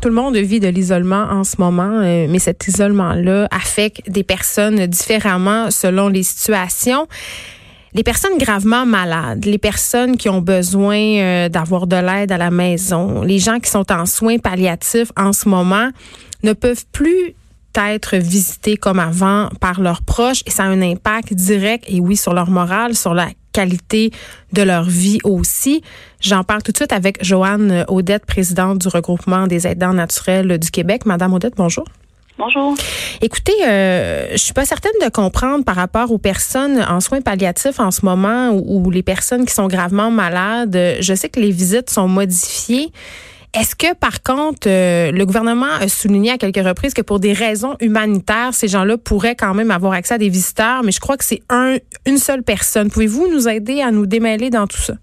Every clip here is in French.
Tout le monde vit de l'isolement en ce moment, euh, mais cet isolement-là affecte des personnes différemment selon les situations. Les personnes gravement malades, les personnes qui ont besoin euh, d'avoir de l'aide à la maison, les gens qui sont en soins palliatifs en ce moment ne peuvent plus être visités comme avant par leurs proches et ça a un impact direct et oui sur leur morale, sur la qualité de leur vie aussi. J'en parle tout de suite avec Joanne Audette, présidente du regroupement des aidants naturels du Québec. Madame Audette, bonjour. Bonjour. Écoutez, euh, je suis pas certaine de comprendre par rapport aux personnes en soins palliatifs en ce moment ou, ou les personnes qui sont gravement malades. Je sais que les visites sont modifiées. Est-ce que, par contre, euh, le gouvernement a souligné à quelques reprises que pour des raisons humanitaires, ces gens-là pourraient quand même avoir accès à des visiteurs, mais je crois que c'est un, une seule personne. Pouvez-vous nous aider à nous démêler dans tout ça?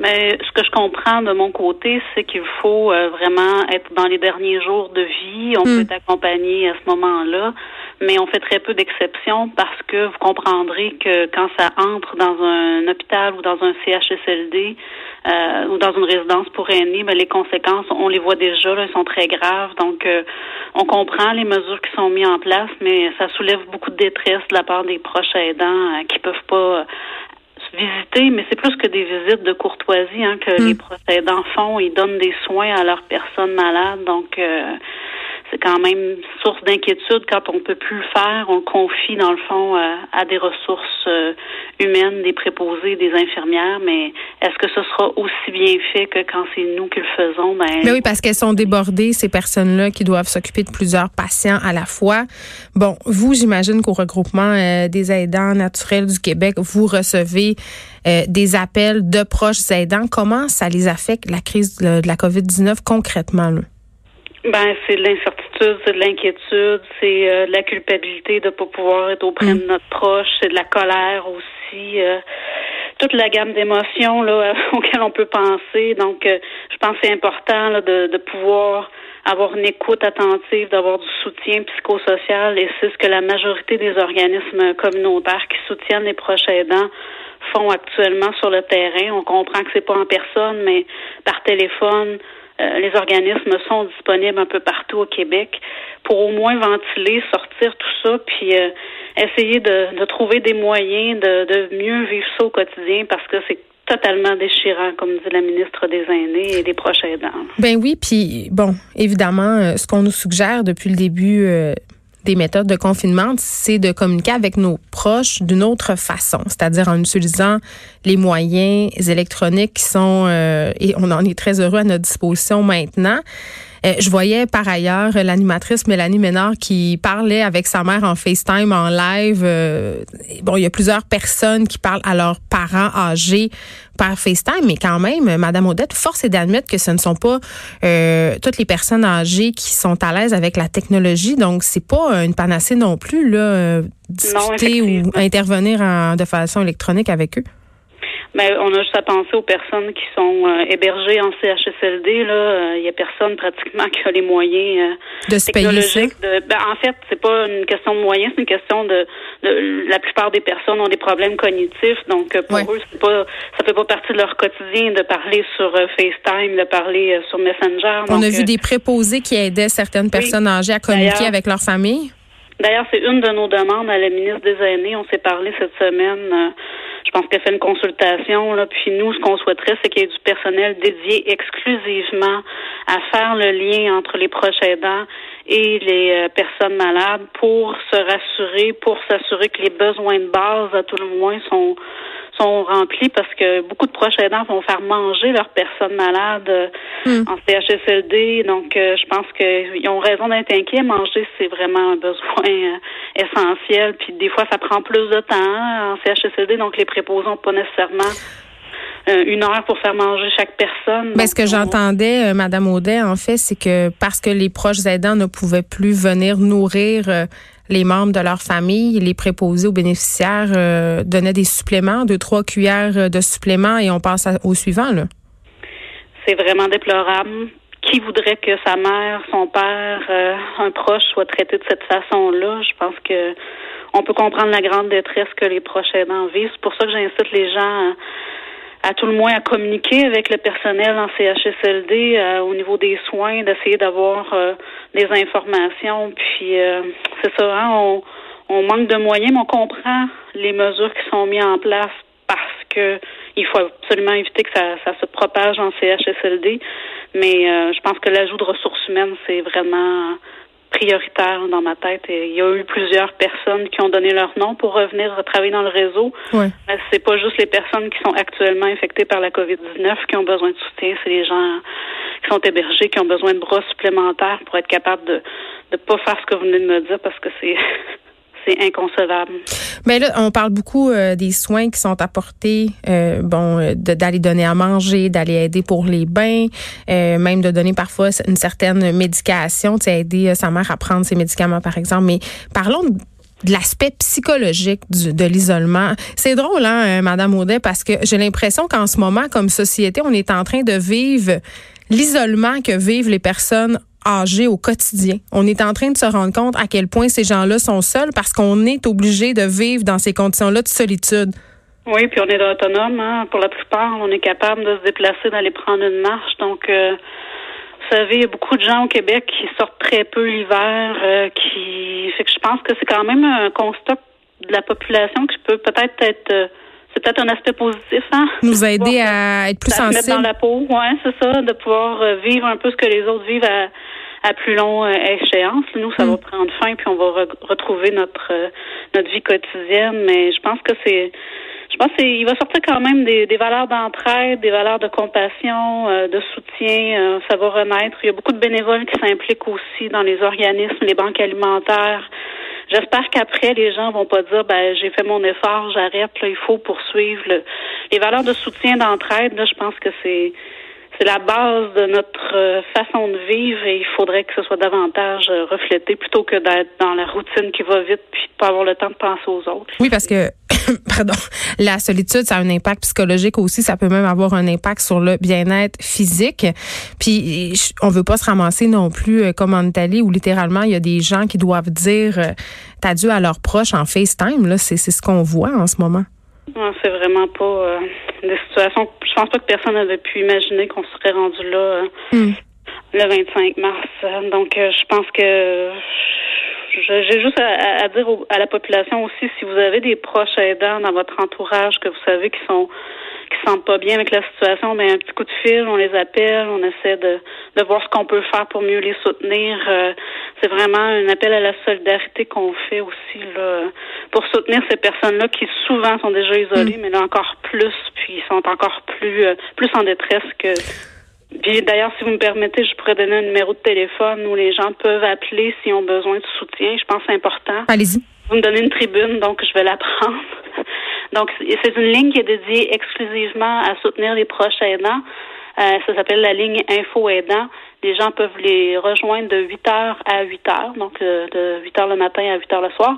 Mais ce que je comprends de mon côté, c'est qu'il faut euh, vraiment être dans les derniers jours de vie. On Hmm. peut t'accompagner à ce moment-là, mais on fait très peu d'exceptions parce que vous comprendrez que quand ça entre dans un hôpital ou dans un CHSLD euh, ou dans une résidence pour aînés, ben, les conséquences, on les voit déjà, là, elles sont très graves. Donc, euh, on comprend les mesures qui sont mises en place, mais ça soulève beaucoup de détresse de la part des proches aidants euh, qui peuvent pas euh, visiter, mais c'est plus que des visites de courtoisie hein, que les proches aidants font. Ils donnent des soins à leurs personnes malades, donc euh, c'est quand même source d'inquiétude quand on peut plus le faire. On confie dans le fond euh, à des ressources euh, humaines, des préposés, des infirmières, mais est-ce que ce sera aussi bien fait que quand c'est nous qui le faisons? Ben Mais oui, parce qu'elles sont débordées, ces personnes-là qui doivent s'occuper de plusieurs patients à la fois. Bon, vous, j'imagine qu'au regroupement euh, des aidants naturels du Québec, vous recevez des appels de proches aidants. Comment ça les affecte, la crise de, de la COVID-19 concrètement? Là? Ben, c'est de l'incertitude, c'est de l'inquiétude, c'est euh, de la culpabilité de ne pas pouvoir être auprès de notre proche, c'est de la colère aussi, euh, toute la gamme d'émotions là auxquelles on peut penser. Donc, euh, je pense que c'est important là, de, de pouvoir avoir une écoute attentive, d'avoir du soutien psychosocial, et c'est ce que la majorité des organismes communautaires qui soutiennent les proches aidants font actuellement sur le terrain. On comprend que c'est pas en personne, mais par téléphone. Euh, les organismes sont disponibles un peu partout au Québec pour au moins ventiler, sortir tout ça, puis euh, essayer de, de, trouver des moyens de, de mieux vivre ça au quotidien parce que c'est totalement déchirant, comme dit la ministre des Aînés et des proches aidants. Ben oui, puis bon, évidemment, euh, ce qu'on nous suggère depuis le début euh, des méthodes de confinement, c'est de communiquer avec nos proches d'une autre façon, c'est-à-dire en utilisant les moyens électroniques qui sont, euh, et on en est très heureux à notre disposition maintenant. Euh, je voyais par ailleurs l'animatrice Mélanie Ménard qui parlait avec sa mère en FaceTime en live. Euh, bon, il y a plusieurs personnes qui parlent à leurs parents âgés par FaceTime, mais quand même, Madame Odette, force est d'admettre que ce ne sont pas euh, toutes les personnes âgées qui sont à l'aise avec la technologie. Donc, c'est pas une panacée non plus là, euh, discuter ou intervenir en, de façon électronique avec eux. Mais on a juste à penser aux personnes qui sont euh, hébergées en CHSLD. Là, il euh, y a personne pratiquement qui a les moyens euh, de se payer. De, ben, en fait, c'est pas une question de moyens, c'est une question de, de, la plupart des personnes ont des problèmes cognitifs. Donc pour ouais. eux, c'est pas ça fait pas partie de leur quotidien de parler sur FaceTime, de parler sur Messenger. On donc, a vu des préposés qui aidaient certaines personnes oui, âgées à communiquer avec leur famille. D'ailleurs, c'est une de nos demandes à la ministre des Aînés. On s'est parlé cette semaine. Je pense qu'elle fait une consultation. Là, puis nous, ce qu'on souhaiterait, c'est qu'il y ait du personnel dédié exclusivement à faire le lien entre les proches aidants et les euh, personnes malades pour se rassurer, pour s'assurer que les besoins de base, à tout le moins, sont sont remplis parce que beaucoup de proches aidants vont faire manger leurs personnes malades euh, Hmm. en CHSLD. Donc, euh, je pense qu'ils ont raison d'être inquiets. Manger, c'est vraiment un besoin euh, essentiel. Puis des fois, ça prend plus de temps hein, en CHSLD, donc les préposés n'ont pas nécessairement une heure pour faire manger chaque personne. Ben, ce que j'entendais, Madame Audet, en fait, c'est que parce que les proches aidants ne pouvaient plus venir nourrir les membres de leur famille, les préposés aux bénéficiaires donnaient des suppléments, deux, trois cuillères de suppléments et on passe au suivant, là. C'est vraiment déplorable qui voudrait que sa mère, son père, euh, un proche soit traité de cette façon-là? Je pense que on peut comprendre la grande détresse que les proches aidants vivent. C'est pour ça que j'incite les gens à, tout le moins à communiquer avec le personnel en CHSLD euh, au niveau des soins, d'essayer d'avoir euh, des informations. Puis c'est ça, hein, on, on manque de moyens, mais on comprend les mesures qui sont mises en place parce que il faut absolument éviter que ça, ça se propage en CHSLD. Mais euh, je pense que l'ajout de ressources humaines, c'est vraiment prioritaire dans ma tête. Et il y a eu plusieurs personnes qui ont donné leur nom pour revenir travailler dans le réseau. Ouais. C'est pas juste les personnes qui sont actuellement infectées par la COVID-19 qui ont besoin de soutien, c'est les gens qui sont hébergés, qui ont besoin de bras supplémentaires pour être capables de ne pas faire ce que vous venez de me dire parce que c'est c'est inconcevable. Mais là, on parle beaucoup euh, des soins qui sont apportés, euh, bon, euh, d'aller donner à manger, d'aller aider pour les bains, même de donner parfois une certaine médication, tu sais, aider sa mère à prendre ses médicaments, par exemple. Mais parlons de l'aspect psychologique de l'isolement. C'est drôle, hein, Madame Audet, parce que j'ai l'impression qu'en ce moment, comme société, on est en train de vivre l'isolement que vivent les personnes âgés au quotidien. On est en train de se rendre compte à quel point ces gens-là sont seuls parce qu'on est obligé de vivre dans ces conditions-là de solitude. Oui, puis on est autonome. Hein. Pour la plupart, on est capable de se déplacer, d'aller prendre une marche. Donc, euh, vous savez, il y a beaucoup de gens au Québec qui sortent très peu l'hiver, euh, qui fait que je pense que c'est quand même un constat de la population qui peut peut-être être, euh, c'est peut-être un aspect positif, hein? Nous aider à être plus sensibles. mettre dans la peau, ouais, c'est ça, de pouvoir vivre un peu ce que les autres vivent à, à plus long euh, échéance. Nous, ça va mm. prendre fin, puis on va retrouver notre euh, notre vie quotidienne. Mais je pense que c'est je pense qu'il va sortir quand même des, des valeurs d'entraide, des valeurs de compassion, euh, de soutien. ça va renaître. Il y a beaucoup de bénévoles qui s'impliquent aussi dans les organismes, les banques alimentaires. J'espère qu'après, les gens vont pas dire, ben, j'ai fait mon effort, j'arrête, là, il faut poursuivre. les valeurs de soutien, d'entraide, là, je pense que c'est, c'est la base de notre euh, façon de vivre et il faudrait que ce soit davantage euh, reflété plutôt que d'être dans la routine qui va vite puis de pas avoir le temps de penser aux autres. Oui, parce que pardon, la solitude, ça a un impact psychologique aussi, ça peut même avoir un impact sur le bien-être physique. Puis on veut pas se ramasser non plus euh, comme en Italie où littéralement il y a des gens qui doivent dire adieu à leurs proches en FaceTime là, c'est c'est ce qu'on voit en ce moment. Non, c'est vraiment pas euh, des situations. Je pense pas que personne n'avait pu imaginer qu'on serait rendu là euh, hmm. le 25 mars. Donc, euh, je pense que j'ai juste à, dire à la population aussi, si vous avez des proches aidants dans votre entourage que vous savez qui sont qui se sentent pas bien avec la situation, mais ben, un petit coup de fil, on les appelle, on essaie de, de voir ce qu'on peut faire pour mieux les soutenir. c'est vraiment un appel à la solidarité qu'on fait aussi là pour soutenir ces personnes-là qui souvent sont déjà isolées, mm. mais là encore plus, puis sont encore plus euh, plus en détresse que. Puis d'ailleurs, si vous me permettez, je pourrais donner un numéro de téléphone où les gens peuvent appeler s'ils ont besoin de soutien. Je pense que c'est important. Allez-y. Vous me donnez une tribune, donc je vais la prendre. donc, c'est une ligne qui est dédiée exclusivement à soutenir les proches aidants. Euh, ça s'appelle la ligne Info Aidant. Les gens peuvent les rejoindre de 8 h à 8 h, donc euh, de 8 h le matin à 8 h le soir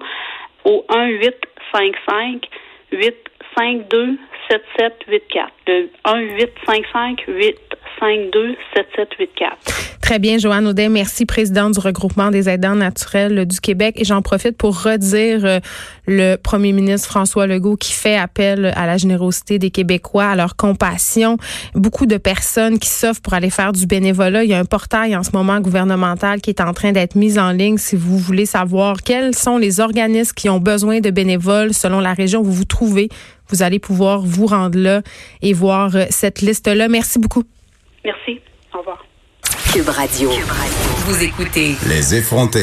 au 1 8 5 5 8 5 2 7 7 8 4. Le 1 8 5 5 8 5 2 7 7 8 4. Très bien, Joanne Audet, merci, présidente du regroupement des aidants naturels du Québec. Et j'en profite pour redire euh, le premier ministre François Legault qui fait appel à la générosité des Québécois, à leur compassion. Beaucoup de personnes qui s'offrent pour aller faire du bénévolat. Il y a un portail en ce moment gouvernemental qui est en train d'être mis en ligne si vous voulez savoir quels sont les organismes qui ont besoin de bénévoles selon la région où vous vous trouvez. Vous allez pouvoir vous rendre là et voir euh, cette liste-là. Merci beaucoup. Merci. Au revoir. Cube Radio. Vous écoutez Les effrontés.